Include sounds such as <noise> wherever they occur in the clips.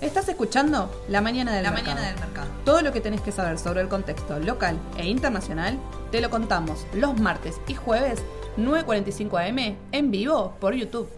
Estás escuchando La Mañana del, La mercado. Mañana del Mercado. Todo lo que tenés que saber sobre el contexto local e internacional te lo contamos los martes y jueves 9.45 am en vivo por YouTube.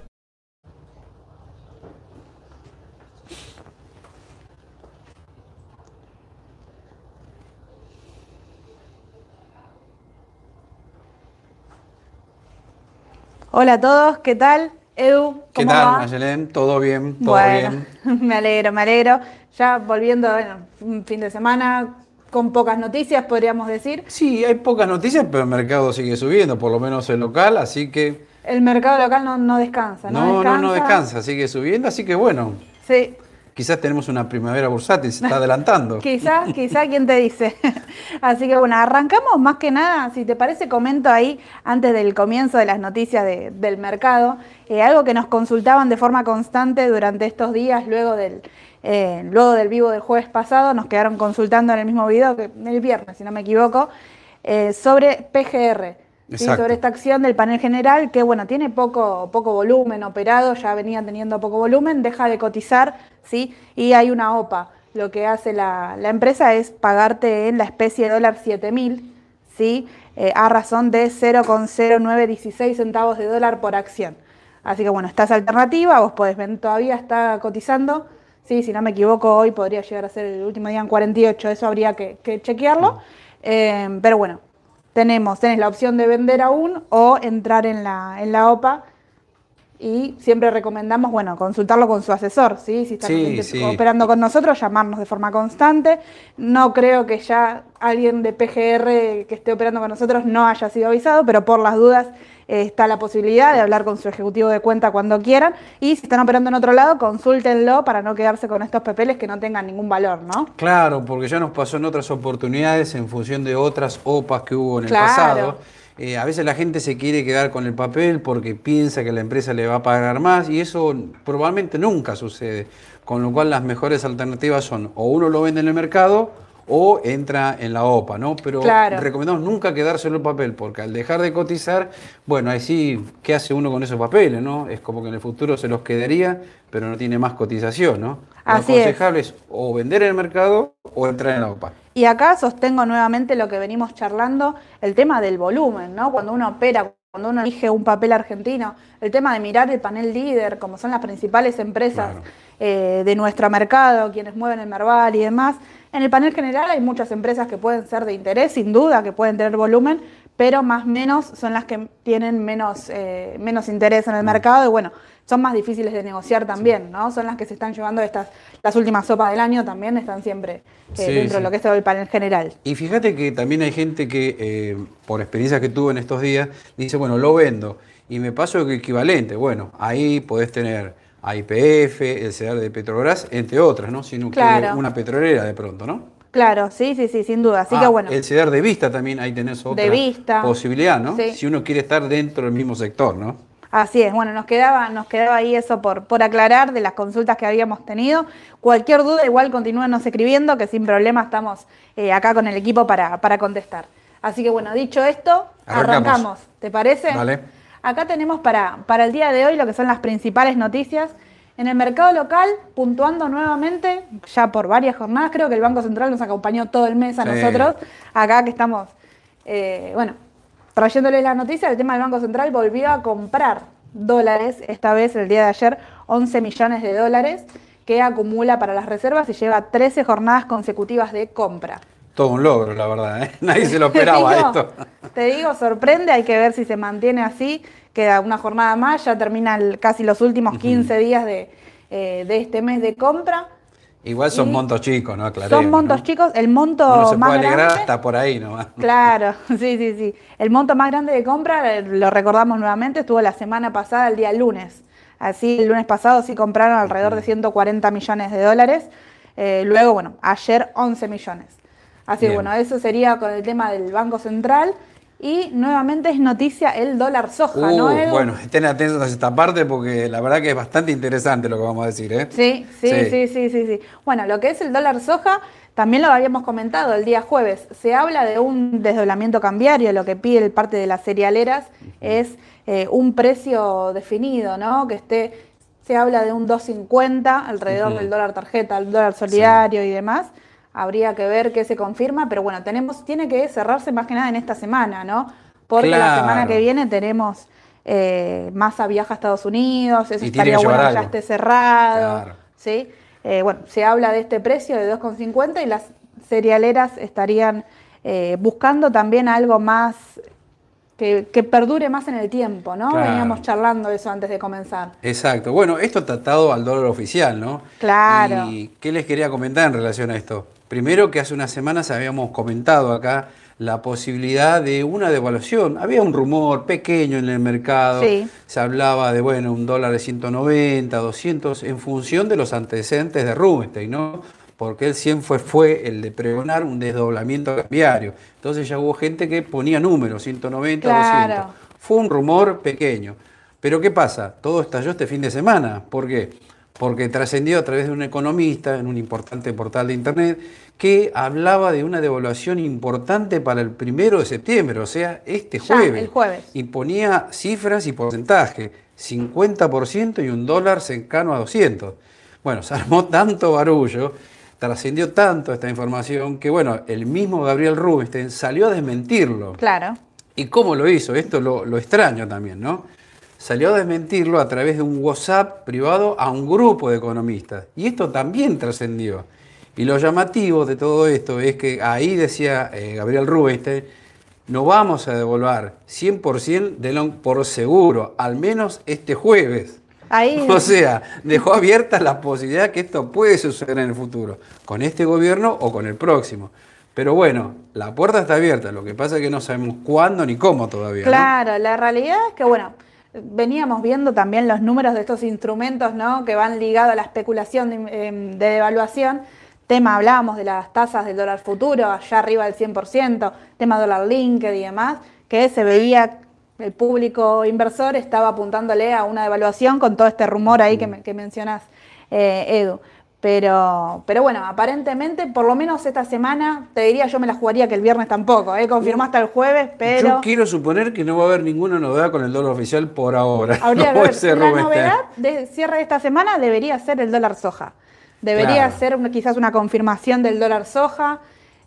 Hola a todos, ¿qué tal? Edu, ¿cómo ¿Qué tal, va? Mayelén? ¿Todo bien? ¿Todo bueno, bien? <laughs> me alegro, me alegro. Ya volviendo, bueno, un fin de semana con pocas noticias, podríamos decir. Sí, hay pocas noticias, pero el mercado sigue subiendo, por lo menos el local, así que El mercado local no, no descansa, ¿no? no, no, no descansa, sigue subiendo, así que bueno, Sí, quizás tenemos una primavera bursátil, se está adelantando. <laughs> quizá, quizá, ¿quién te dice? <laughs> Así que bueno, arrancamos más que nada, si te parece, comento ahí, antes del comienzo de las noticias de- del mercado, eh, algo que nos consultaban de forma constante durante estos días, luego del, eh, luego del vivo del jueves pasado, nos quedaron consultando en el mismo video, que el viernes, si no me equivoco, eh, sobre PGR. ¿Sí? Sobre esta acción del panel general que bueno tiene poco poco volumen operado ya venía teniendo poco volumen deja de cotizar sí y hay una OPA. Lo que hace la, la empresa es pagarte en la especie de dólar 7000 sí Eh, a razón de 0,0916 centavos de dólar por acción. Así que bueno esta es alternativa vos podés ver todavía está cotizando sí si no me equivoco hoy podría llegar a ser el último día en 48 eso habría que, que chequearlo. Eh, pero bueno tenemos, tenés la opción de vender aún o entrar en la, en la OPA y siempre recomendamos, bueno, consultarlo con su asesor, ¿sí? Si está Sí, sí. operando con nosotros, llamarnos de forma constante. No creo que ya alguien de PGR que esté operando con nosotros no haya sido avisado, pero por las dudas eh, está la posibilidad de hablar con su ejecutivo de cuenta cuando quieran. Y si están operando en otro lado, consúltenlo para no quedarse con estos papeles que no tengan ningún valor, ¿no? Claro, porque ya nos pasó en otras oportunidades en función de otras OPAs que hubo en el Claro. pasado. Eh, a veces la gente se quiere quedar con el papel porque piensa que la empresa le va a pagar más y eso probablemente nunca sucede. Con lo cual las mejores alternativas son o uno lo vende en el mercado o entra en la OPA, ¿no? Pero Claro. recomendamos nunca quedárselo el papel porque al dejar de cotizar, bueno, ahí sí, ¿qué hace uno con esos papeles, no? Es como que en el futuro se los quedaría, pero no tiene más cotización, ¿no? Lo Así es. aconsejable es o vender en el mercado o entrar en la OPA. Y acá sostengo nuevamente lo que venimos charlando, el tema del volumen, ¿no? Cuando uno opera, cuando uno elige un papel argentino, el tema de mirar el panel líder, como son las principales empresas Claro. eh, de nuestro mercado, quienes mueven el Merval y demás. En el panel general hay muchas empresas que pueden ser de interés, sin duda, que pueden tener volumen, pero más menos son las que tienen menos, eh, menos interés en el mercado y bueno, son más difíciles de negociar también, ¿no? Son las que se están llevando estas, las últimas sopas del año también están siempre eh, Sí, dentro de lo que es todo el panel general. Y fíjate que también hay gente que, eh, por experiencias que tuve en estos días, dice, bueno, lo vendo y me paso el equivalente. Bueno, ahí podés tener a IPF, el CEDAR de Petrobras, entre otras, ¿no? Si no Claro. quiere una petrolera de pronto, ¿no? Claro, sí, sí, sí, sin duda. Así Ah, que bueno, El CEDAR de Vista también ahí tenés otra Vista. posibilidad, ¿no? Sí. Si uno quiere estar dentro del mismo sector, ¿no? así es. Bueno, nos quedaba, nos quedaba ahí eso por, por aclarar de las consultas que habíamos tenido. Cualquier duda, igual continúenos escribiendo, que sin problema estamos eh, acá con el equipo para, para contestar. Así que bueno, dicho esto, Arrancamos. arrancamos. ¿Te parece? Vale. Acá tenemos para, para el día de hoy lo que son las principales noticias. En el mercado local, puntuando nuevamente, ya por varias jornadas, creo que el Banco Central nos acompañó todo el mes a Sí. nosotros, acá que estamos, eh, bueno, trayéndoles la noticia, el tema del Banco Central volvió a comprar dólares, esta vez el día de ayer, 11 millones de dólares, que acumula para las reservas y lleva 13 jornadas consecutivas de compra. Todo un logro, la verdad, ¿eh? <laughs> Nadie <laughs> se lo esperaba Te digo, esto. Te digo, sorprende, hay que ver si se mantiene así. Queda una jornada más, ya termina el- casi los últimos 15 días de, eh, de este mes de compra. Igual son Y montos chicos, ¿no? Aclaremos, Son montos ¿no? chicos, el monto Uno se más puede alegrar grande. hasta por ahí nomás. <laughs> Claro, <laughs> sí, sí, sí. El monto más grande de compra, eh, lo recordamos nuevamente, estuvo la semana pasada, el día lunes. Así, el lunes pasado sí compraron alrededor de 140 millones de dólares. Eh, luego, bueno, ayer 11 millones. Así que bueno, eso sería con el tema del Banco Central. Y nuevamente es noticia el dólar soja, ¿no, Uh, bueno, estén atentos a esta parte porque la verdad que es bastante interesante lo que vamos a decir, ¿eh? Sí, sí, Sí. sí, sí, sí, sí. Bueno, lo que es el dólar soja, también lo habíamos comentado el día jueves. Se habla de un desdoblamiento cambiario, lo que pide el parte de las cerealeras es eh, un precio definido, ¿no? Que esté se habla de un 2.50 alrededor del dólar tarjeta, el dólar solidario y demás. Habría que ver qué se confirma, pero bueno, tenemos, tiene que cerrarse más que nada en esta semana, ¿no? Porque la semana que viene tenemos eh, Massa viaja a Estados Unidos, eso estaría bueno que ya esté cerrado. ¿sí? Eh, bueno, se habla de este precio de 2,50 y las cerealeras estarían eh, buscando también algo más que, perdure más en el tiempo, ¿no? Veníamos charlando eso antes de comenzar. Exacto. Bueno, esto está atado al dólar oficial, ¿no? Claro. ¿Y qué les quería comentar en relación a esto? Primero que hace unas semanas habíamos comentado acá la posibilidad de una devaluación. Había un rumor pequeño en el mercado, se hablaba de, bueno, un dólar de 190, 200, en función de los antecedentes de Rubinstein, ¿no? Porque él siempre fue el de pregonar un desdoblamiento cambiario. Entonces ya hubo gente que ponía números, 190, 200. Fue un rumor pequeño. Pero ¿qué pasa? Todo estalló este fin de semana. ¿Por qué? Porque trascendió a través de un economista en un importante portal de Internet que hablaba de una devaluación importante para el primero de septiembre, o sea, este jueves. el jueves. Y ponía cifras y porcentaje, 50% y un dólar cercano a 200. Bueno, se armó tanto barullo, trascendió tanto esta información, que bueno, el mismo Gabriel Rubinstein salió a desmentirlo. Claro. ¿Y cómo lo hizo? Esto lo, lo extraño también, ¿no? Salió a desmentirlo a través de un WhatsApp privado a un grupo de economistas. Y esto también trascendió. Y lo llamativo de todo esto es que ahí decía eh, Gabriel Rubinstein, no vamos a devolver 100% de lo por seguro, al menos este jueves. Ahí. <laughs> O sea, dejó abierta la posibilidad que esto puede suceder en el futuro, con este gobierno o con el próximo. Pero bueno, la puerta está abierta, lo que pasa es que no sabemos cuándo ni cómo todavía. Claro, la realidad es que, bueno, veníamos viendo también los números de estos instrumentos, ¿no? Que van ligados a la especulación de, em, de devaluación tema, hablábamos de las tasas del dólar futuro, allá arriba del 100%, tema dólar linked y demás, que se veía el público inversor estaba apuntándole a una devaluación con todo este rumor ahí que, que mencionas, eh, Edu. Pero, pero bueno, aparentemente, por lo menos esta semana, te diría, yo me la jugaría que el viernes tampoco, ¿eh? confirmó hasta el jueves, pero... Yo quiero suponer que no va a haber ninguna novedad con el dólar oficial por ahora. <laughs> Habría La novedad de cierre de esta semana debería ser el dólar soja. Debería ser quizás una confirmación del dólar soja.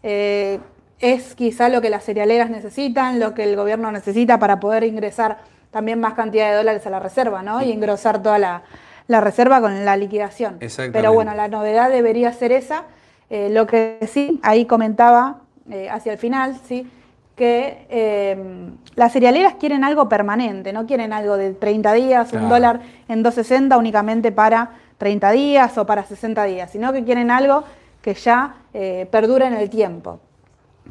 Eh, es quizá lo que las cerealeras necesitan, lo que el gobierno necesita para poder ingresar también más cantidad de dólares a la reserva, ¿no? Y engrosar toda la, reserva con la liquidación. Pero bueno, la novedad debería ser esa. Eh, lo que sí, ahí comentaba eh, hacia el final, sí, que las cerealeras quieren algo permanente, no quieren algo de 30 días, un dólar en 2.60 únicamente para 30 días o para 60 días, sino que quieren algo que ya eh, perdure en el tiempo.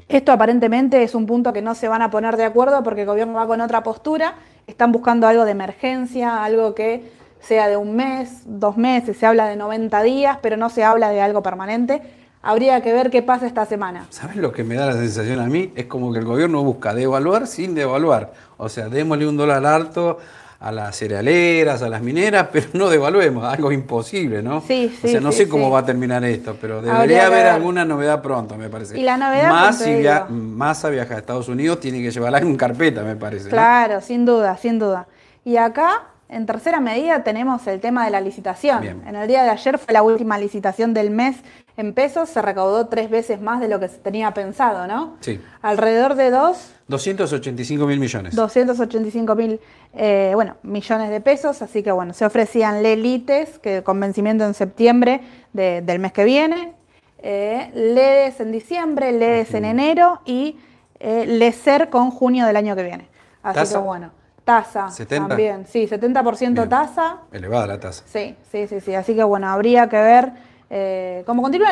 Esto aparentemente es un punto que no se van a poner de acuerdo porque el gobierno va con otra postura, están buscando algo de emergencia, algo que sea de un mes, dos meses, se habla de 90 días, pero no se habla de algo permanente. Habría que ver qué pasa esta semana. ¿Sabes lo que me da la sensación a mí? Es como que el gobierno busca devaluar sin devaluar. O sea, démosle un dólar alto a las cerealeras, a las mineras, <laughs> pero no devaluemos, algo imposible, ¿no? Sí, sí. O sea, no sé cómo va a terminar esto, pero debería haber alguna novedad pronto, me parece. Y la novedad más si via Massa viaja a Estados Unidos, tiene que llevarla en carpeta, me parece. Claro, sin duda, sin duda. Y acá, en tercera medida, tenemos el tema de la licitación. En el día de ayer fue la última licitación del mes en pesos se recaudó tres veces más de lo que se tenía pensado, ¿no? Sí. Alrededor de dos... 285 mil millones. 285 mil, eh, bueno, millones de pesos, así que bueno, se ofrecían LELITES, que con vencimiento en septiembre del mes que viene, eh, LEDES en diciembre, LEDES en enero y eh, LECER con junio del año que viene. Así que bueno, tasa 70. también, sí, 70% tasa. Elevada la tasa. Sí, sí, sí, sí, así que bueno, habría que ver eh, como continúa,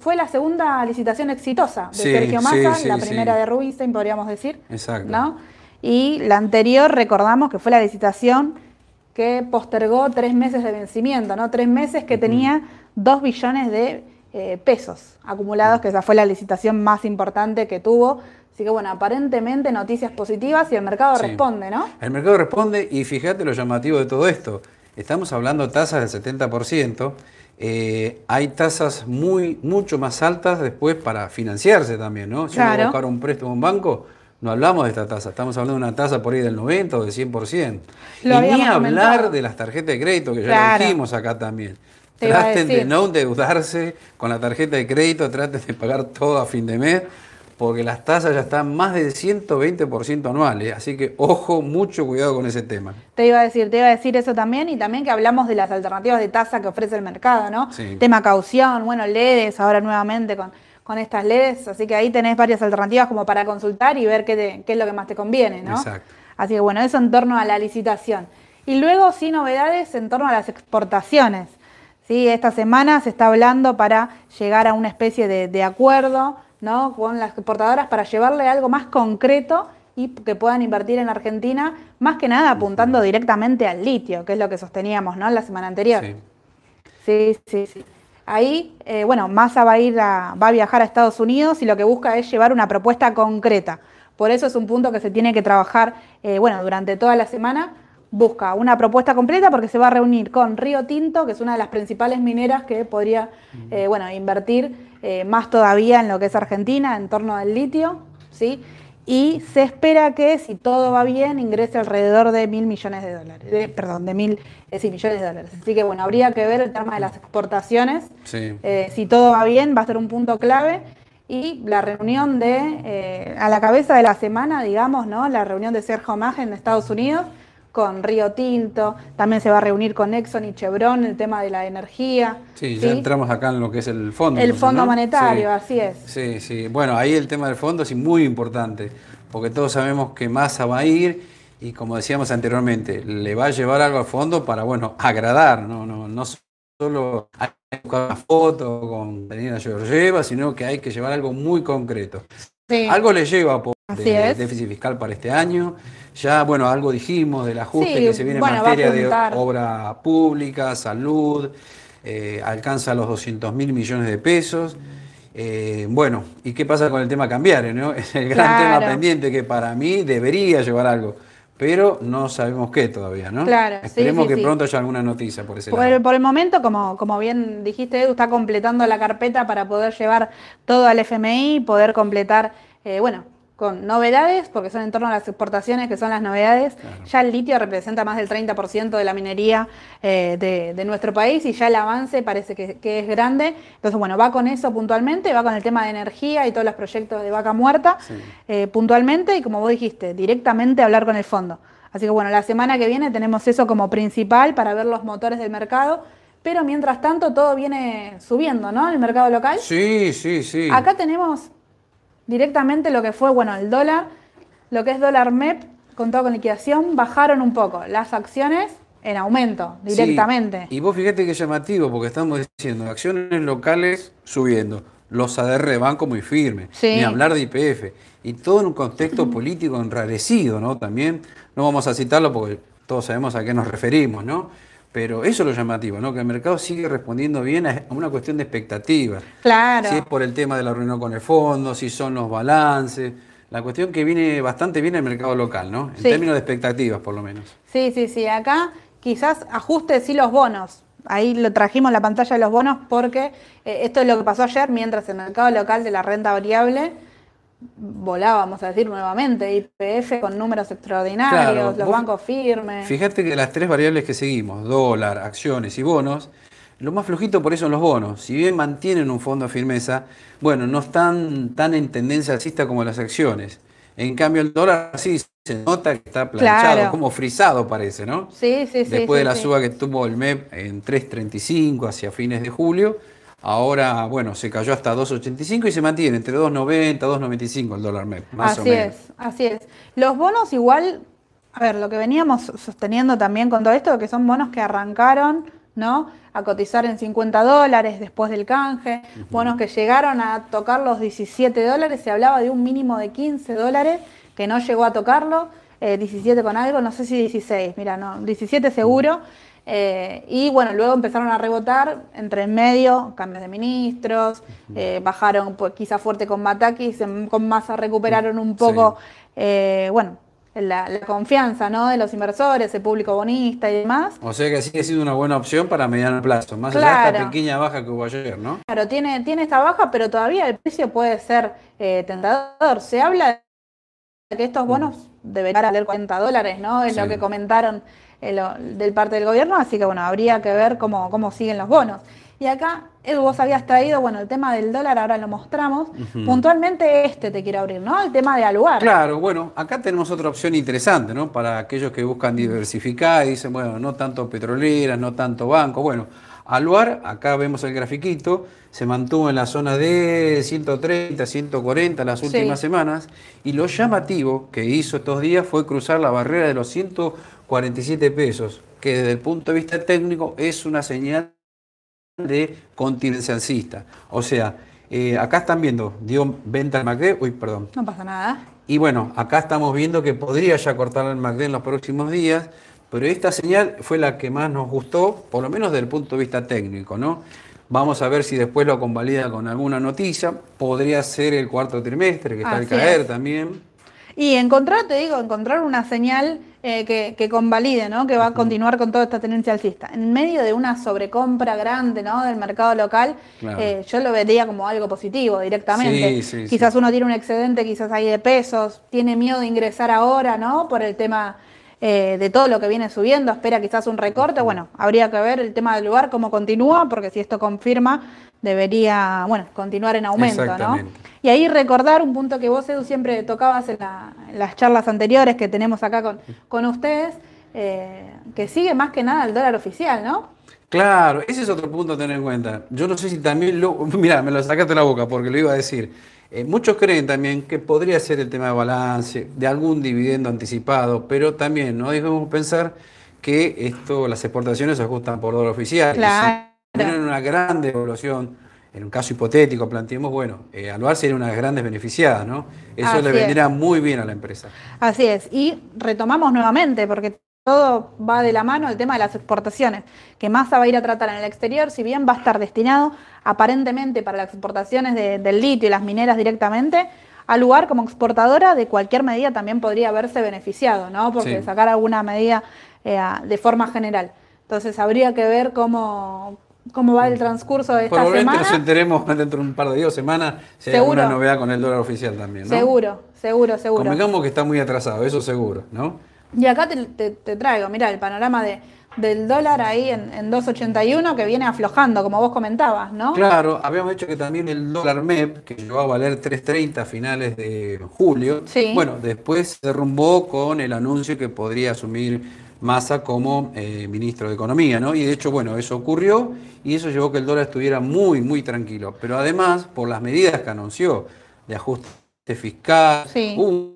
fue la segunda licitación exitosa de Sergio Massa, la primera de Rubinstein, podríamos decir. Exacto. Y la anterior, recordamos que fue la licitación que postergó tres meses de vencimiento, ¿no? Tres meses que tenía dos billones de eh, pesos acumulados, que esa fue la licitación más importante que tuvo. Así que bueno, aparentemente noticias positivas y el mercado responde, ¿no? El mercado responde y fíjate lo llamativo de todo esto. Estamos hablando de tasas del 70%. Eh, hay tasas muy, mucho más altas después para financiarse también, ¿no? Si uno buscar un préstamo en un banco, no hablamos de esta tasa, estamos hablando de una tasa por ahí del 90 o del 100%. Lo y ni hablar comentado. de las tarjetas de crédito, que ya Claro. lo dijimos acá también. Te a Traten de no endeudarse con la tarjeta de crédito, traten de pagar todo a fin de mes, porque las tasas ya están más del 120% anuales. Así que ojo, mucho cuidado con ese tema. Te iba a decir, te iba a decir eso también y también que hablamos de las alternativas de tasa que ofrece el mercado, ¿no? Sí. Tema caución, bueno, LEDs, ahora nuevamente con, con estas LEDs, así que ahí tenés varias alternativas como para consultar y ver qué, te- qué es lo que más te conviene, ¿no? Exacto. Así que bueno, eso en torno a la licitación. Y luego sí novedades en torno a las exportaciones. ¿sí? Esta semana se está hablando para llegar a una especie de, de acuerdo ¿no? con las exportadoras para llevarle algo más concreto y que puedan invertir en Argentina, más que nada apuntando directamente al litio, que es lo que sosteníamos ¿no? la semana anterior. Sí. Sí, sí, sí. Ahí, eh, bueno, Massa va a ir a, va a viajar a Estados Unidos y lo que busca es llevar una propuesta concreta. Por eso es un punto que se tiene que trabajar, eh, bueno, durante toda la semana. Busca una propuesta completa porque se va a reunir con Río Tinto, que es una de las principales mineras que podría, eh, bueno, invertir eh, más todavía en lo que es Argentina, en torno al litio, ¿sí? Y se espera que, si todo va bien, ingrese alrededor de mil millones de dólares. de- perdón, de mil eh, sí, millones de dólares. Así que, bueno, habría que ver el tema de las exportaciones. Sí. Si todo va bien, va a ser un punto clave. Y la reunión de, eh, a la cabeza de la semana, digamos, ¿no? La reunión de Sergio Mage en Estados Unidos con Río Tinto. También se va a reunir con Exxon y Chevron el tema de la energía. Sí, ya entramos acá en lo que es el fondo. El Fondo ¿no? Monetario, Sí. así es. Sí, sí. Bueno, ahí el tema del fondo sí muy importante, porque todos sabemos que Massa va a ir y como decíamos anteriormente, le va a llevar algo al fondo para, bueno, agradar, no, no, no solo hay que buscar una foto con Daniela Georgieva, sino que hay que llevar algo muy concreto. Sí. Algo le lleva por Así de es. déficit fiscal para este año. Ya, bueno, algo dijimos del ajuste Sí, que se viene bueno, en materia de obra pública, salud, eh, alcanza los 200 mil millones de pesos. Eh, bueno, ¿y qué pasa con el tema cambiario? ¿no? <laughs> Es el gran Claro. tema pendiente que para mí debería llevar algo, pero no sabemos qué todavía, ¿no? Claro, sí, Esperemos sí, que sí. pronto haya alguna noticia por ese Por lado. el, por el momento, como, como bien dijiste, Edu, está completando la carpeta para poder llevar todo al FMI, poder completar, eh, bueno, con novedades, porque son en torno a las exportaciones, que son las novedades. Ya el litio representa más del 30% de la minería eh, de, de nuestro país y ya el avance parece que, que es grande. Entonces, bueno, va con eso puntualmente, va con el tema de energía y todos los proyectos de vaca muerta Sí. eh, puntualmente y, como vos dijiste, directamente hablar con el fondo. Así que bueno, la semana que viene tenemos eso como principal para ver los motores del mercado, pero mientras tanto todo viene subiendo, ¿no? El mercado local. Sí, sí, sí. Acá tenemos directamente lo que fue, bueno, el dólar, lo que es dólar MEP, con todo con liquidación, bajaron un poco. Las acciones en aumento, Sí, directamente. Y vos fíjate que llamativo, porque estamos diciendo acciones locales subiendo, los ADR banco muy firmes, Sí. ni hablar de IPF, y todo en un contexto político enrarecido, ¿no? También, no vamos a citarlo porque todos sabemos a qué nos referimos, ¿no? Pero eso es lo llamativo, ¿no? Que el mercado sigue respondiendo bien a una cuestión de expectativas. Claro. Si es por el tema de la reunión con el fondo, si son los balances. La cuestión que viene bastante bien el mercado local, ¿no? En Sí. términos de expectativas, por lo menos. Sí, sí, sí. Acá quizás ajuste sí los bonos. Ahí lo trajimos la pantalla de los bonos porque eh, esto es lo que pasó ayer mientras el mercado local de la renta variable volaba, vamos a decir nuevamente, IPF con números extraordinarios, Claro, los vos- bancos firmes. Fíjate que las tres variables que seguimos, dólar, acciones y bonos, lo más flojito por eso son los bonos. Si bien mantienen un fondo de firmeza, bueno, no están tan en tendencia alcista como las acciones. En cambio, el dólar sí se nota que está planchado, Claro. como frisado parece, ¿no? Sí, sí, sí. Después sí, de la sí. suba que tuvo el MEP en 3.35 hacia fines de julio, ahora, bueno, se cayó hasta 2.85 y se mantiene entre 2.90 2.95 el dólar MEP, más o así menos. es, así es. Los bonos igual, a ver, lo que veníamos sosteniendo también con todo esto, que son bonos que arrancaron, ¿no? A cotizar en 50 dólares después del canje, bonos que llegaron a tocar los 17 dólares, se hablaba de un mínimo de 15 dólares, que no llegó a tocarlo, eh, 17 con algo, no sé si 16, mira, no, 17 seguro. Eh, y bueno, luego empezaron a rebotar entre en medio, cambios de ministros, eh, bajaron pues, quizá fuerte con Matakis, con Massa recuperaron un poco, eh, bueno, la, la confianza ¿no? de los inversores, el público bonista y demás. O sea que sigue siendo una buena opción para mediano plazo, más allá de esta Claro. pequeña baja que hubo ayer, ¿no? Claro, tiene, tiene esta baja, pero todavía el precio puede ser eh, tentador. Se habla que estos bonos deberían valer 40 dólares, ¿no? Es lo que comentaron eh, lo- del parte del gobierno, así que bueno, habría que ver cómo, cómo siguen los bonos. Y acá, Edu, vos habías traído, bueno, el tema del dólar, ahora lo mostramos. Puntualmente este te quiero abrir, ¿no? El tema de Aluar. Claro, bueno, acá tenemos otra opción interesante, ¿no? Para aquellos que buscan diversificar y dicen, bueno, no tanto petroleras, no tanto banco. Bueno, Aluar, acá vemos el grafiquito, se mantuvo en la zona de 130, 140 las Sí. últimas semanas. Y lo llamativo que hizo estos días fue cruzar la barrera de los 147 pesos, que desde el punto de vista técnico es una señal de continencia alcista. O sea, eh, acá están viendo, dio venta al MACD, uy, perdón, No pasa nada. y bueno, acá estamos viendo que podría ya cortar el MACD en los próximos días, pero esta señal fue la que más nos gustó, por lo menos desde el punto de vista técnico, ¿no? Vamos a ver si después lo convalida con alguna noticia. Podría ser el cuarto trimestre, que está al Así caer es. también. Y encontrar, te digo, encontrar una señal eh, que, que convalide, ¿no? Que va a continuar con toda esta tendencia alcista. En medio de una sobrecompra grande, ¿no? Del mercado local, Claro. eh, yo lo vería como algo positivo directamente. Sí, sí, quizás uno tiene un excedente, quizás ahí de pesos, tiene miedo de ingresar ahora, ¿no? Por el tema eh, de todo lo que viene subiendo, espera quizás un recorte. Bueno, habría que ver el tema del lugar, cómo continúa, porque si esto confirma, debería, bueno, continuar en aumento, ¿no? Y ahí recordar un punto que vos, Edu, siempre tocabas en, la- en las charlas anteriores que tenemos acá con, con ustedes, eh, que sigue más que nada el dólar oficial, ¿no? Claro, ese es otro punto a tener en cuenta. Yo no sé si también lo. <laughs> Mira, me lo sacaste de la boca porque lo iba a decir. Eh, muchos creen también que podría ser el tema de balance, de algún dividendo anticipado, pero también no debemos pensar que esto, las exportaciones se ajustan por dólar oficial. Claro. Si tienen una gran devaluación, en un caso hipotético, planteemos, bueno, eh, Aluar sería una de las grandes beneficiadas, ¿no? Eso Así le es. vendría muy bien a la empresa. Así es. Y retomamos nuevamente, porque todo va de la mano el tema de las exportaciones, que Massa va a ir a tratar en el exterior, si bien va a estar destinado aparentemente para las exportaciones de- del litio y las mineras directamente, al lugar como exportadora de cualquier medida también podría haberse beneficiado, ¿no? Porque Sí. sacar alguna medida eh, de forma general. Entonces habría que ver cómo, cómo va el transcurso de esta Probablemente semana. nos enteremos <laughs> dentro de un par de días o semanas si hay Seguro. alguna novedad con el dólar oficial también, ¿no? Seguro, seguro, seguro. Convengamos que está muy atrasado, eso seguro, ¿no? Y acá te, te- te traigo, mira, el panorama de, del dólar ahí en, en 2.81 que viene aflojando, como vos comentabas, ¿no? Claro, habíamos dicho que también el dólar MEP, que llegó a valer 3.30 a finales de julio, Sí. bueno, después se derrumbó con el anuncio que podría asumir Massa como eh, ministro de Economía, ¿no? Y de hecho, bueno, eso ocurrió y eso llevó a que el dólar estuviera muy, muy tranquilo. Pero además, por las medidas que anunció de ajuste fiscal, Sí. un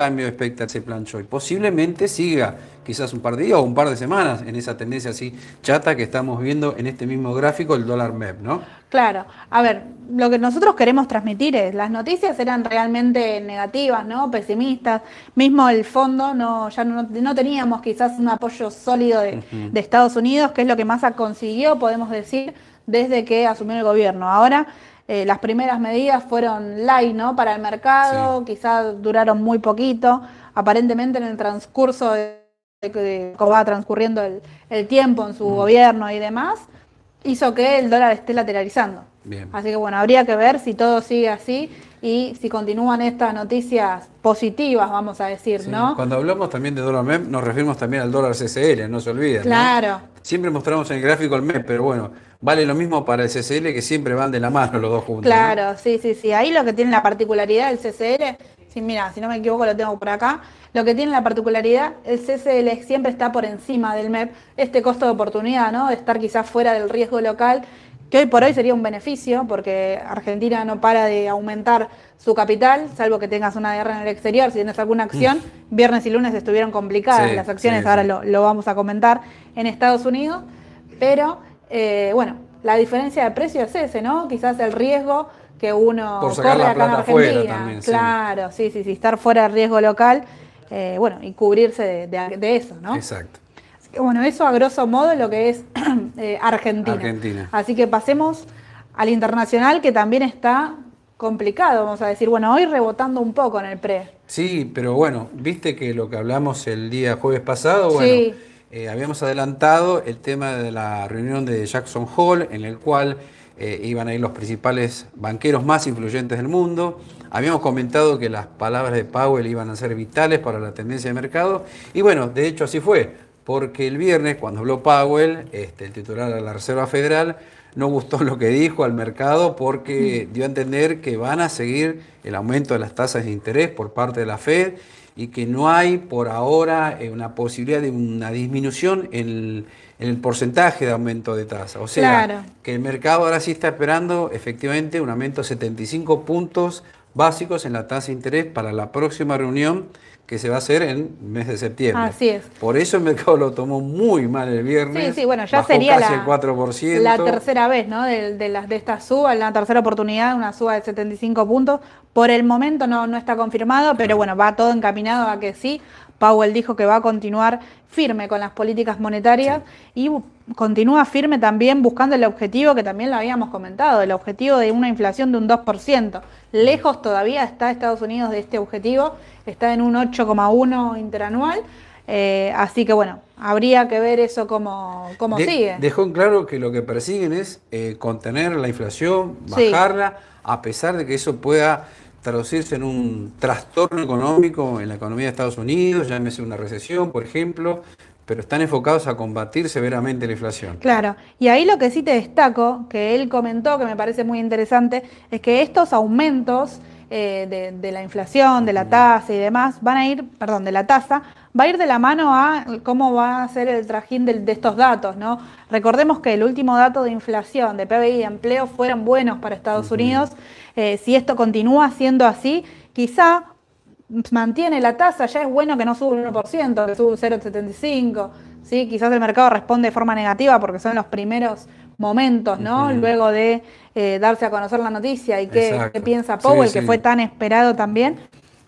cambio de expectativa se planchó y posiblemente siga quizás un par de días o un par de semanas en esa tendencia así chata que estamos viendo en este mismo gráfico, el dólar MEP, ¿no? Claro, a ver, lo que nosotros queremos transmitir es, las noticias eran realmente negativas, ¿no? Pesimistas, mismo el fondo no, ya no, no teníamos quizás un apoyo sólido de, de Estados Unidos, que es lo que Massa consiguió, podemos decir, desde que asumió el gobierno. Ahora, eh, las primeras medidas fueron light, ¿no? Para el mercado, quizás duraron muy poquito, aparentemente en el transcurso de, de cómo va transcurriendo el, el tiempo en su gobierno y demás, hizo que el dólar esté lateralizando. Bien. Así que bueno, habría que ver si todo sigue así y si continúan estas noticias positivas, vamos a decir, Sí, ¿no? Cuando hablamos también de dólar MEP, nos referimos también al dólar CCL, no se olviden. ¿no? Siempre mostramos en el gráfico el MEP, pero bueno, vale lo mismo para el CCL que siempre van de la mano los dos juntos. Claro, sí, sí, sí. Ahí lo que tiene la particularidad del CCL, sí, mira, si no me equivoco lo tengo por acá, lo que tiene la particularidad, el CCL siempre está por encima del MEP, este costo de oportunidad, ¿no? Estar quizás fuera del riesgo local, que hoy por hoy sería un beneficio, porque Argentina no para de aumentar su capital, salvo que tengas una guerra en el exterior, si tienes alguna acción, viernes y lunes estuvieron complicadas Sí, las acciones, sí, ahora sí. Lo, lo vamos a comentar en Estados Unidos, pero eh, bueno, la diferencia de precio es ese, ¿no? Quizás el riesgo que uno Por sacar corre la acá en Argentina. también, claro, sí, sí, sí, estar fuera del riesgo local, eh, bueno, y cubrirse de, de- de eso, ¿no? Exacto. Bueno, eso a grosso modo lo que es <clears throat> eh, Argentina. Argentina. Así que pasemos al internacional que también está complicado, vamos a decir, bueno, hoy rebotando un poco en el pre. Sí, pero bueno, viste que lo que hablamos el día jueves pasado, bueno, Sí. eh, habíamos adelantado el tema de la reunión de Jackson Hole, en el cual eh, iban a ir los principales banqueros más influyentes del mundo Habíamos comentado que las palabras de Powell iban a ser vitales para la tendencia de mercado y bueno, de hecho así fue, porque el viernes cuando habló Powell, este, el titular de la Reserva Federal, no gustó lo que dijo al mercado porque dio a entender que van a seguir el aumento de las tasas de interés por parte de la Fed y que no hay por ahora eh, una posibilidad de una disminución en el, porcentaje de aumento de tasa. O sea, que el mercado ahora sí está esperando efectivamente un aumento de 75 puntos básicos en la tasa de interés para la próxima reunión que se va a hacer en el mes de septiembre. Así es. Por eso el mercado lo tomó muy mal el viernes. Sí, sí, bueno, ya sería casi la, el 4%. la tercera vez, ¿no? De, de, las, de esta suba, la tercera oportunidad, una suba de 75 puntos. Por el momento no, no está confirmado, pero bueno, va todo encaminado a que sí. Powell dijo que va a continuar firme con las políticas monetarias y continúa firme también buscando el objetivo que también lo habíamos comentado, el objetivo de una inflación de un 2%. Lejos todavía está Estados Unidos de este objetivo, está en un 8,1 interanual. Eh, así que bueno, habría que ver eso cómo, cómo sigue. Dejó en claro que lo que persiguen es eh, contener la inflación, bajarla, a pesar de que eso pueda traducirse en un trastorno económico en la economía de Estados Unidos, llámese una recesión, por ejemplo, pero están enfocados a combatir severamente la inflación. Claro, y ahí lo que sí te destaco, que él comentó, que me parece muy interesante, es que estos aumentos eh, de, la inflación, de la tasa y demás, van a ir, perdón, de la tasa, va a ir de la mano a cómo va a ser el trajín de, estos datos, ¿no? Recordemos que el último dato de inflación, de PBI y de empleo fueron buenos para Estados Unidos. Eh, si esto continúa siendo así, quizá mantiene la tasa, ya es bueno que no suba un 1%, que suba un 0,75%. ¿sí? Quizás el mercado responde de forma negativa porque son los primeros momentos, ¿no? Luego de eh, darse a conocer la noticia y qué, piensa Powell, que fue tan esperado también.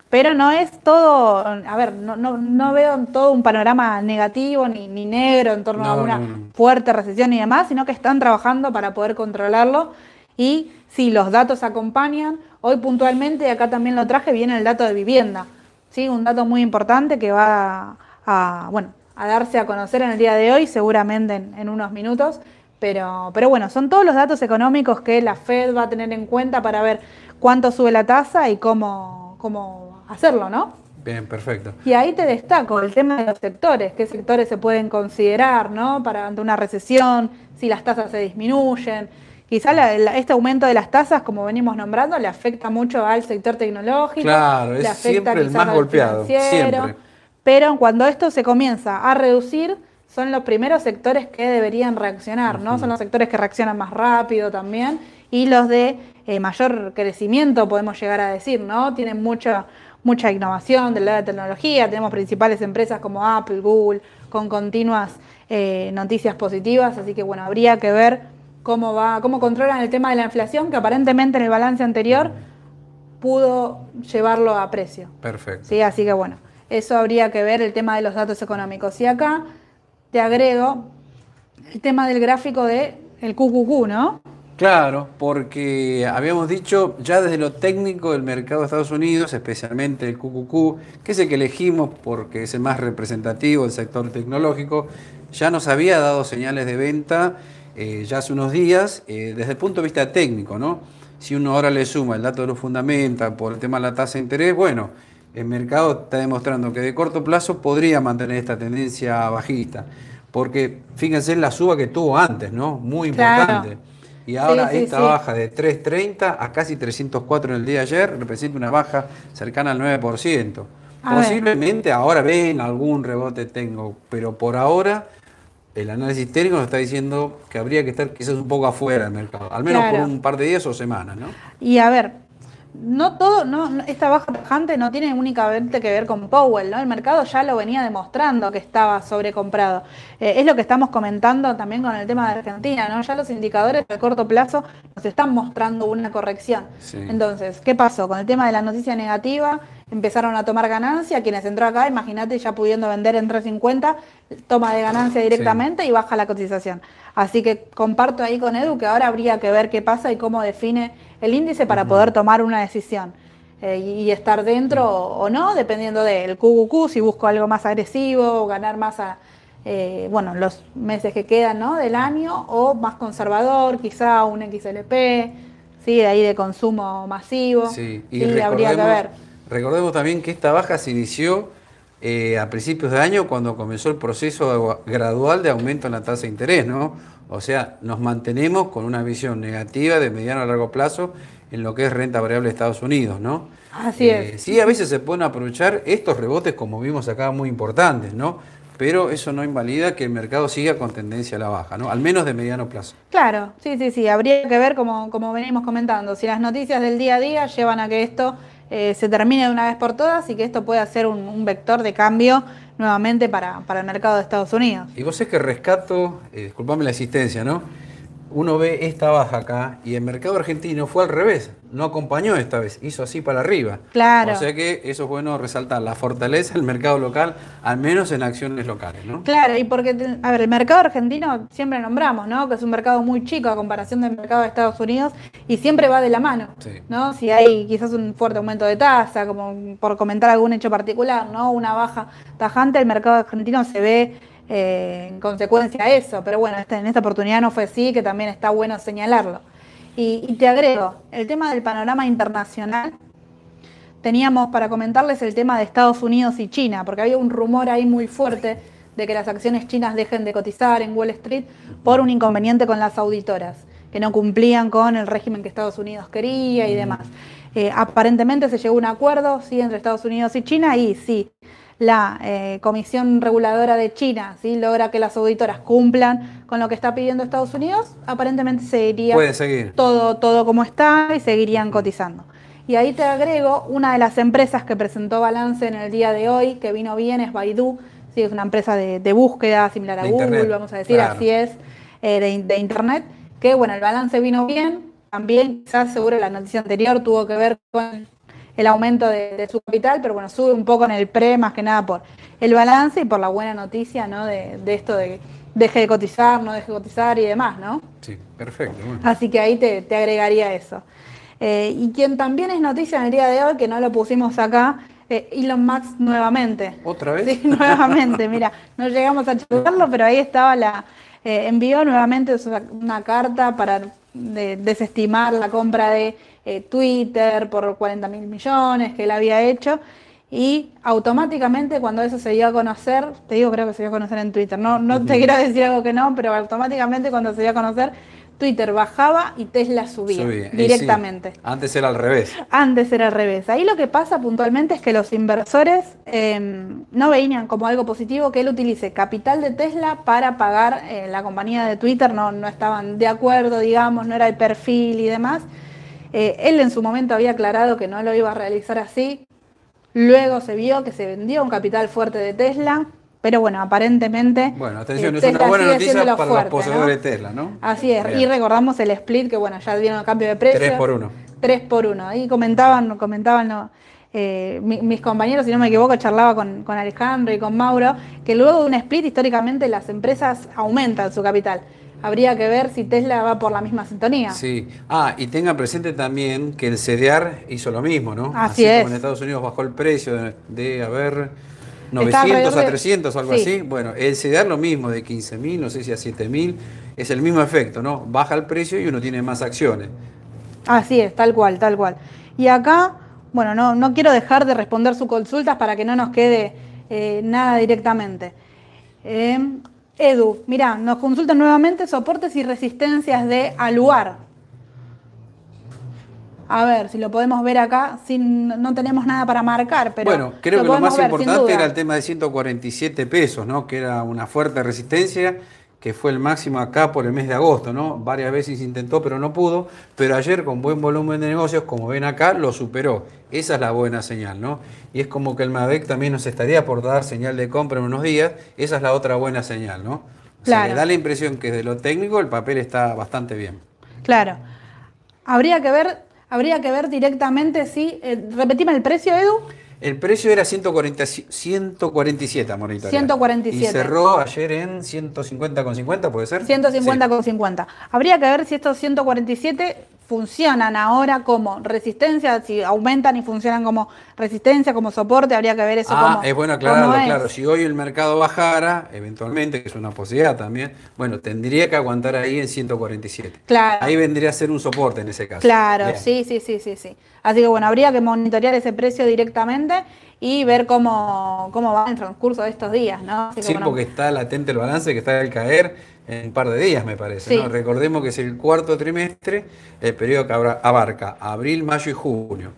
Pero no es todo, a ver, no, no, no veo todo un panorama negativo ni, ni negro en torno a una fuerte recesión y demás, sino que están trabajando para poder controlarlo. Y si los datos acompañan, hoy puntualmente, y acá también lo traje, viene el dato de vivienda. ¿sí? Un dato muy importante que va a, bueno, a darse a conocer en el día de hoy, seguramente en, unos minutos. Pero, pero bueno, son todos los datos económicos que la Fed va a tener en cuenta para ver cuánto sube la tasa y cómo, cómo hacerlo, ¿no? Bien, perfecto. Y ahí te destaco el tema de los sectores, qué sectores se pueden considerar, ¿no? Para ante una recesión, si las tasas se disminuyen. Quizá este aumento de las tasas, como venimos nombrando, le afecta mucho al sector tecnológico. Claro, es siempre el más golpeado. Siempre. Pero cuando esto se comienza a reducir, son los primeros sectores que deberían reaccionar, ¿no? Son los sectores que reaccionan más rápido también y los de eh, mayor crecimiento, podemos llegar a decir, ¿no? Tienen mucha mucha innovación del lado de tecnología, tenemos principales empresas como Apple, Google, con continuas eh, noticias positivas, así que bueno, habría que ver cómo va, cómo controlan el tema de la inflación, que aparentemente en el balance anterior pudo llevarlo a precio. Perfecto. Sí, así que bueno, eso habría que ver el tema de los datos económicos. Y acá te agrego el tema del gráfico de el QQQ, ¿no? Claro, porque habíamos dicho ya desde lo técnico del mercado de Estados Unidos, especialmente el QQQ, que es el que elegimos porque es el más representativo del sector tecnológico, ya nos había dado señales de venta eh, ya hace unos días eh, desde el punto de vista técnico, ¿no? Si uno ahora le suma el dato de los fundamentos por el tema de la tasa de interés, bueno, el mercado está demostrando que de corto plazo podría mantener esta tendencia bajista, porque fíjense la suba que tuvo antes, ¿no? Muy importante. Y ahora esta baja de 3.30 a casi 304 en el día de ayer representa una baja cercana al 9%. Posiblemente ahora ven algún rebote tengo, pero por ahora el análisis técnico nos está diciendo que habría que estar quizás un poco afuera del mercado, al menos por un par de días o semanas, ¿no? Y a ver, no todo, no, esta baja tajante no tiene únicamente que ver con Powell, ¿no? El mercado ya lo venía demostrando que estaba sobrecomprado. Eh, es lo que estamos comentando también con el tema de Argentina, ¿no? Ya los indicadores a corto plazo nos están mostrando una corrección. Entonces, ¿qué pasó? Con el tema de la noticia negativa, empezaron a tomar ganancia, quienes entró acá, imagínate ya pudiendo vender en 350, toma de ganancia directamente y baja la cotización. Así que comparto ahí con Edu que ahora habría que ver qué pasa y cómo define el índice para poder tomar una decisión eh, y, estar dentro o, no, dependiendo del QQQ, si busco algo más agresivo, ganar más a, eh, bueno, los meses que quedan ¿no? del año, o más conservador, quizá un XLP, ¿sí? de ahí de consumo masivo. Sí, y habría que ver. Recordemos también que esta baja se inició eh, a principios de año cuando comenzó el proceso gradual de aumento en la tasa de interés, ¿no? O sea, nos mantenemos con una visión negativa de mediano a largo plazo en lo que es renta variable de Estados Unidos, ¿no? Así es. Eh, sí, a veces se pueden aprovechar estos rebotes, como vimos acá, muy importantes, ¿no? Pero eso no invalida que el mercado siga con tendencia a la baja, ¿no? Al menos de mediano plazo. Claro, sí, sí, sí. Habría que ver, como, como venimos comentando, si las noticias del día a día llevan a que esto eh, se termine de una vez por todas y que esto pueda ser un, vector de cambio nuevamente para, para, el mercado de Estados Unidos. Y vos es que rescato, eh, disculpame la existencia, ¿no? Uno ve esta baja acá y el mercado argentino fue al revés, no acompañó esta vez, hizo así para arriba. Claro. O sea que eso es bueno resaltar la fortaleza del mercado local, al menos en acciones locales, ¿no? Claro, y porque, a ver, el mercado argentino siempre nombramos, ¿no? Que es un mercado muy chico a comparación del mercado de Estados Unidos y siempre va de la mano, ¿no? Si hay quizás un fuerte aumento de tasa, como por comentar algún hecho particular, ¿no? Una baja tajante, el mercado argentino se ve eh, en consecuencia a eso. Pero bueno, este, en esta oportunidad no fue así, que también está bueno señalarlo. Y, te agrego, el tema del panorama internacional, teníamos para comentarles el tema de Estados Unidos y China, porque había un rumor ahí muy fuerte de que las acciones chinas dejen de cotizar en Wall Street por un inconveniente con las auditoras, que no cumplían con el régimen que Estados Unidos quería y demás. Eh, aparentemente se llegó a un acuerdo sí, entre Estados Unidos y China y sí, la eh, Comisión Reguladora de China ¿sí? logra que las auditoras cumplan con lo que está pidiendo Estados Unidos, aparentemente seguiría Todo, todo como está y seguirían cotizando. Y ahí te agrego una de las empresas que presentó balance en el día de hoy, que vino bien, es Baidu, ¿sí? es una empresa de, búsqueda similar a Google, vamos a decir, así es, eh, de, de Internet, que bueno, el balance vino bien, también quizás seguro la noticia anterior tuvo que ver con el aumento de, su capital, pero bueno, sube un poco en el pre, más que nada por el balance y por la buena noticia, ¿no? De, esto de deje de cotizar, no deje de cotizar y demás, ¿no? Sí, perfecto. Así que ahí te, agregaría eso. Eh, y quien también es noticia en el día de hoy, que no lo pusimos acá, eh, Elon Musk nuevamente. ¿Otra vez? Sí, <laughs> nuevamente, mira, no llegamos a chutarlo, pero ahí estaba la... Eh, envió nuevamente una carta para desestimar la compra de eh, Twitter por 40 mil millones que él había hecho. Y automáticamente cuando eso se dio a conocer, te digo creo que se dio a conocer en Twitter, no, no te quiero decir algo que no, pero automáticamente cuando se dio a conocer, Twitter bajaba y Tesla subía, directamente. Antes era al revés. Antes era al revés. Ahí lo que pasa puntualmente es que los inversores em, no veían como algo positivo que él utilice capital de Tesla para pagar eh, la compañía de Twitter, no, no estaban de acuerdo, digamos, no era el perfil y demás. Eh, él en su momento había aclarado que no lo iba a realizar así. Luego se vio que se vendió un capital fuerte de Tesla, pero bueno, aparentemente. Bueno, atención, eh, es una buena noticia para los poseedores de Tesla, ¿no? Así es, y recordamos el split que bueno, ya dieron el cambio de precio. 3 por 1. 3 por 1. Ahí comentaban, comentaban eh, mis compañeros, si no me equivoco, charlaba con, con Alejandro y con Mauro, que luego de un split históricamente las empresas aumentan su capital habría que ver si Tesla va por la misma sintonía. Sí. Ah, y tenga presente también que el CDR hizo lo mismo, ¿no? Así, es. Como en Estados Unidos bajó el precio de, haber 900 a 300 o algo así. Bueno, el CDR lo mismo, de 15.000, no sé si a 7.000, es el mismo efecto, ¿no? Baja el precio y uno tiene más acciones. Así es, tal cual, tal cual. Y acá, bueno, no, no quiero dejar de responder sus consultas para que no nos quede eh, nada directamente. Eh, Edu, mira, nos consultan nuevamente soportes y resistencias de Aluar. A ver, si lo podemos ver acá, sin, no tenemos nada para marcar, pero. Bueno, creo que lo más importante era el tema de 147 pesos, ¿no? Que era una fuerte resistencia que fue el máximo acá por el mes de agosto, ¿no? Varias veces intentó, pero no pudo, pero ayer con buen volumen de negocios, como ven acá, lo superó. Esa es la buena señal, ¿no? Y es como que el MAVEC también nos estaría por dar señal de compra en unos días, esa es la otra buena señal, ¿no? Claro. Se le da la impresión que de lo técnico el papel está bastante bien. Claro. Habría que ver, habría que ver directamente si, eh, repetime el precio, Edu. El precio era 140, 147, Morita. 147. Y cerró ayer en 150,50, ¿puede ser? 150,50. Habría que ver si estos 147 funcionan ahora como resistencia, si aumentan y funcionan como resistencia, como soporte, habría que ver eso Ah, como es bueno aclararlo, claro. Si hoy el mercado bajara, eventualmente, que es una posibilidad también, bueno, tendría que aguantar ahí en 147. Claro. Ahí vendría a ser un soporte en ese caso. Claro, Bien. sí, sí, sí, sí, sí. Así que bueno, habría que monitorear ese precio directamente y ver cómo, cómo va en el transcurso de estos días, ¿no? Así que, Sí, bueno, porque está latente el balance que está al caer en un par de días, me parece. Sí. ¿no? Recordemos que es el cuarto trimestre, el periodo que abarca abril, mayo y junio.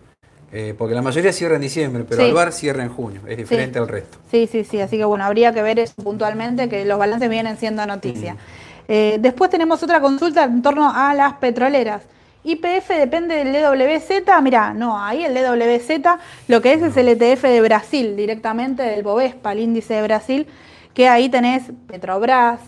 Eh, porque la mayoría cierra en diciembre, pero Sí. Alvar cierra en junio, es diferente al resto. Sí, sí, sí. Así que bueno, habría que ver eso puntualmente, que los balances vienen siendo noticia. Eh, después tenemos otra consulta en torno a las petroleras. IPF depende del DWZ, mirá, no, ahí el DWZ lo que es es el ETF de Brasil, directamente del Bovespa, el índice de Brasil, que ahí tenés Petrobras,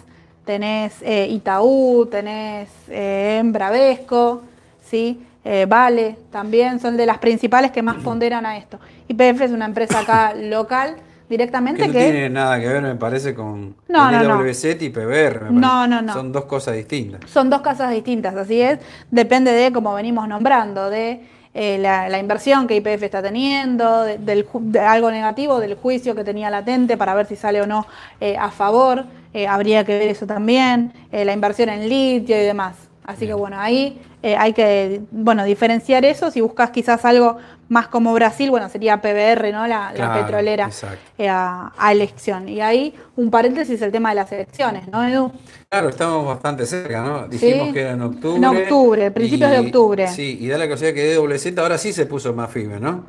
tenés eh, Itaú, tenés eh, Bravesco, ¿sí? Eh, Vale también, son de las principales que más ponderan a esto. IPF es una empresa acá local directamente Que no que... tiene nada que ver, me parece, con No, el no, no. DWZ y PBR. me No, no, no. Son dos cosas distintas. Son dos casas distintas, así es. Depende de, como venimos nombrando, de eh, la, la inversión que IPF está teniendo, de, del de algo negativo, del juicio que tenía latente para ver si sale o no eh, a favor. Eh, habría que ver eso también. la inversión en litio y demás. Así que bueno, ahí eh, hay que bueno diferenciar eso. Si buscas quizás algo más como Brasil, bueno, sería PBR, ¿no? La, la Claro, petrolera exacto. eh, a, a elección. Y ahí un paréntesis el tema de las elecciones, ¿no, Edu? Claro, estamos bastante cerca, ¿no? Dijimos Sí. que era en octubre. En octubre, principios de octubre. Sí, y da la casualidad que DWZ ahora sí se puso más firme, ¿no?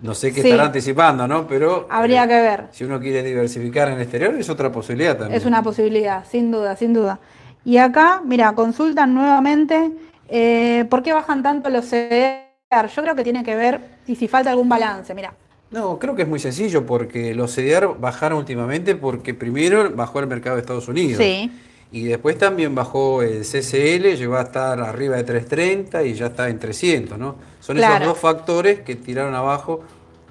No sé qué Sí. estará anticipando, ¿no? Pero. Habría eh, que ver. Si uno quiere diversificar en el exterior, es otra posibilidad también. Es una posibilidad, sin duda, sin duda. Y acá, mira, consultan nuevamente eh, por qué bajan tanto los CDR. Yo creo que tiene que ver y si falta algún balance, mira. No, creo que es muy sencillo porque los CDR bajaron últimamente porque primero bajó el mercado de Estados Unidos. Sí. Y después también bajó el CCL, llegó a estar arriba de 330 y ya está en 300, ¿no? Son Claro. esos dos factores que tiraron abajo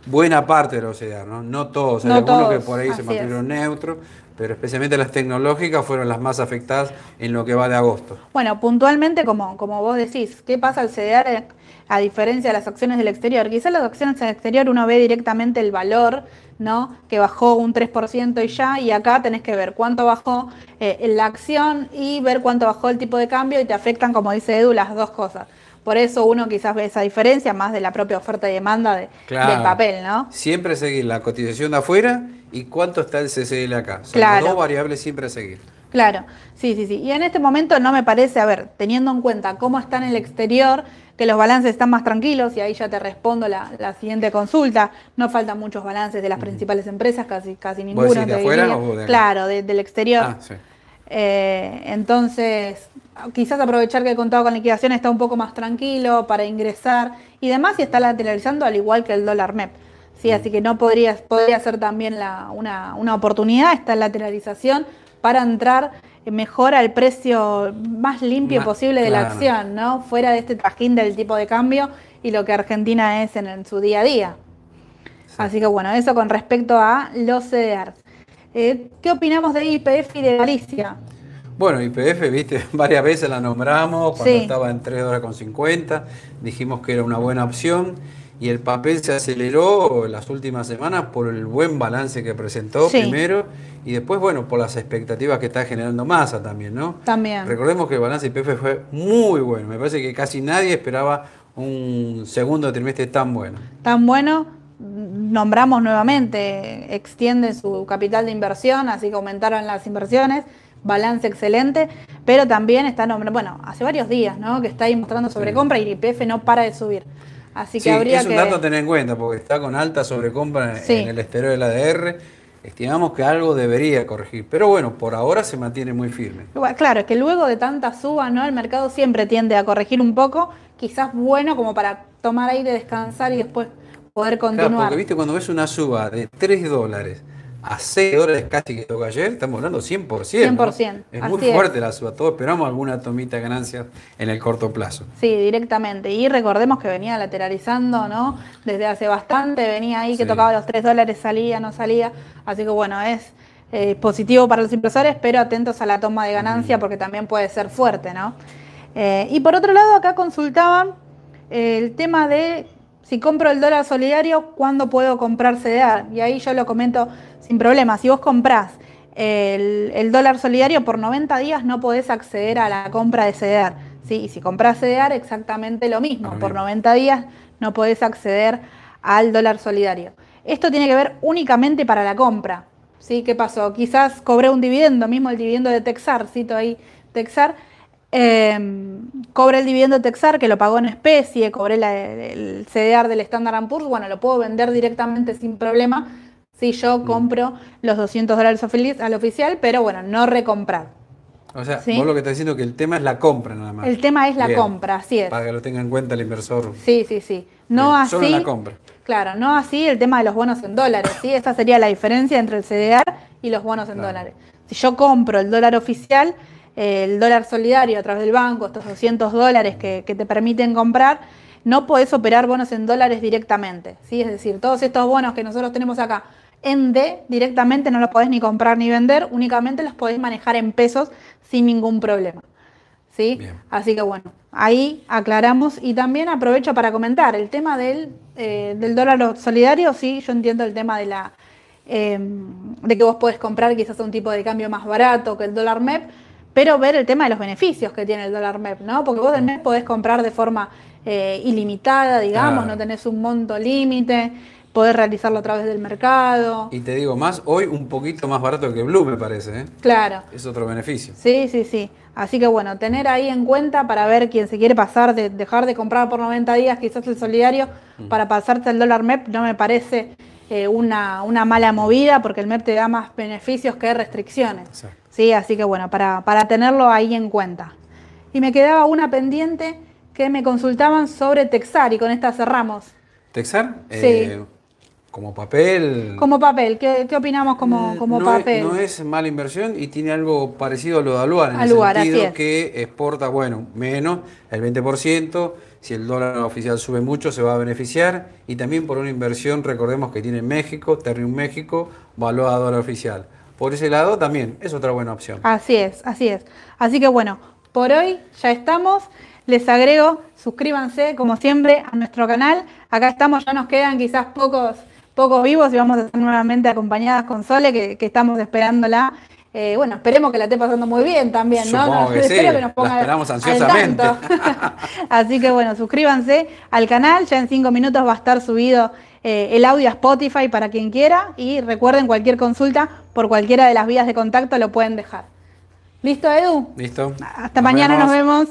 buena parte de los CDR, ¿no? No todos, hay No algunos todos, que por ahí se mantuvieron neutros, pero especialmente las tecnológicas fueron las más afectadas en lo que va de agosto. Bueno, puntualmente, como, como vos decís, ¿qué pasa al CDR a diferencia de las acciones del exterior? Quizás las acciones del exterior uno ve directamente el valor, ¿no? Que bajó un 3% y ya, y acá tenés que ver cuánto bajó eh, la acción y ver cuánto bajó el tipo de cambio y te afectan, como dice Edu, las dos cosas. Por eso uno quizás ve esa diferencia más de la propia oferta y demanda de- Claro. del papel, ¿no? Siempre seguir la cotización de afuera y cuánto está el CCL acá. Son Claro. las dos variables siempre a seguir. Claro, sí, sí, sí. Y en este momento no me parece, a ver, teniendo en cuenta cómo está en el exterior, que los balances están más tranquilos, y ahí ya te respondo la, la siguiente consulta, no faltan muchos balances de las principales empresas, casi, casi ninguno. decís de afuera diría. o de acá? Claro, de- del exterior. Ah, sí. Eh, entonces, quizás aprovechar que el contado con liquidación está un poco más tranquilo para ingresar y demás, y está lateralizando al igual que el dólar MEP. Sí, así que no podría, podría ser también la- una, una oportunidad esta lateralización para entrar mejor al precio más limpio posible de la acción, ¿no? Fuera de este trajín del tipo de cambio y lo que Argentina es en, en su día a día. Así que bueno, eso con respecto a los CDRs. Eh, ¿Qué opinamos de IPF y de Galicia? Bueno, IPF, viste, <laughs> varias veces la nombramos cuando Sí. estaba en 3 dólares con 50, dijimos que era una buena opción y el papel se aceleró las últimas semanas por el buen balance que presentó Sí. primero y después, bueno, por las expectativas que está generando masa también, ¿no? También. Recordemos que el balance de IPF fue muy bueno, me parece que casi nadie esperaba un segundo trimestre tan bueno. tan bueno, nombramos nuevamente, extiende su capital de inversión, así que aumentaron las inversiones, balance excelente, pero también está nombrando, bueno, hace varios días, ¿no? Que está ahí mostrando sobrecompra y el IPF no para de subir. Así que Sí, habría es un que... dato a tener en cuenta porque está con alta sobrecompra en- Sí. en el exterior del ADR. Estimamos que algo debería corregir, pero bueno, por ahora se mantiene muy firme. Claro, es que luego de tanta suba, ¿no? El mercado siempre tiende a corregir un poco, quizás bueno como para tomar aire, descansar y después poder Claro, continuar. porque viste, cuando ves una suba de 3 dólares a 6 dólares casi que tocó ayer, estamos hablando 100%. ¿no? 100%, Es muy es. fuerte la suba, todos esperamos alguna tomita de ganancias en el corto plazo. Sí, directamente. Y recordemos que venía lateralizando, ¿no? Desde hace bastante, venía ahí que Sí. tocaba los 3 dólares, salía, no salía. Así que bueno, es eh, positivo para los inversores, pero atentos a la toma de ganancia porque también puede ser fuerte, ¿no? Eh, y por otro lado, acá consultaban eh, el tema de si compro el dólar solidario, ¿cuándo puedo comprar CDR? Y ahí yo lo comento sin problema. Si vos comprás el, el dólar solidario por 90 días, no podés acceder a la compra de CDR. ¿sí? Y si compras CDR, exactamente lo mismo. Por mismo. 90 días no podés acceder al dólar solidario. Esto tiene que ver únicamente para la compra. ¿sí? ¿Qué pasó? Quizás cobré un dividendo, mismo el dividendo de Texar, cito ahí Texar. Eh, cobré el dividendo de Texar que lo pagó en especie, cobré la- el CDR del Standard Poor's, bueno, lo puedo vender directamente sin problema si yo compro los 200 dólares al oficial, pero bueno, no recomprar. O sea, Sí. vos lo que estás diciendo es que el tema es la compra nada más. El tema es la Bien. compra, así es. Para que lo tenga en cuenta el inversor. Sí, sí, sí. No Bien, así. solo la compra. Claro, no así el tema de los bonos en dólares, ¿sí? Esa sería la diferencia entre el CDR y los bonos en Claro. dólares. Si yo compro el dólar oficial, el dólar solidario a través del banco, estos 200 dólares que, que te permiten comprar, no podés operar bonos en dólares directamente, ¿sí? Es decir, todos estos bonos que nosotros tenemos acá en D, directamente no los podés ni comprar ni vender, únicamente los podés manejar en pesos sin ningún problema. ¿sí? Bien. Así que bueno, ahí aclaramos y también aprovecho para comentar el tema del, eh, del dólar solidario, sí, yo entiendo el tema de la eh, de que vos podés comprar quizás un tipo de cambio más barato que el dólar MEP, pero ver el tema de los beneficios que tiene el dólar MEP, ¿no? Porque vos del MEP podés comprar de forma eh, ilimitada, digamos, no tenés un monto límite, podés realizarlo a través del mercado. Y te digo más, hoy un poquito más barato que Blue me parece. ¿eh? Claro. Es otro beneficio. Sí, sí, sí. Así que bueno, tener ahí en cuenta para ver quién se quiere pasar de dejar de comprar por 90 días quizás el solidario para pasarse al dólar MEP no me parece eh, una, una mala movida porque el MEP te da más beneficios que restricciones. Exacto. Sí, así que bueno, para, para tenerlo ahí en cuenta. Y me quedaba una pendiente que me consultaban sobre Texar y con esta cerramos. ¿Texar? Sí. Eh, como papel. Como papel, ¿qué, qué opinamos como, Mm, como no papel? Es, no es mala inversión y tiene algo parecido a lo de Aluar, en el Aluar, así sentido es. que exporta, bueno, menos, el 20%. Si el dólar oficial sube mucho, se va a beneficiar. Y también por una inversión, recordemos que tiene en México, Ternium México, valor a dólar oficial. Por ese lado también es otra buena opción. Así es, así es. Así que bueno, por hoy ya estamos. Les agrego, suscríbanse como siempre a nuestro canal. Acá estamos, ya nos quedan quizás pocos, pocos vivos y vamos a estar nuevamente acompañadas con Sole, que, que estamos esperándola. Eh, bueno, esperemos que la esté pasando muy bien también, ¿no? Supongo No, que <laughs> sí, espero que nos la ponga esperamos al ansiosamente. tanto. <laughs> Así que bueno, suscríbanse al canal, ya en cinco minutos va a estar subido eh, el audio a Spotify para quien quiera y recuerden cualquier consulta por cualquiera de las vías de contacto lo pueden dejar. ¿Listo, Edu? ¿Listo? Hasta mañana, nos vemos.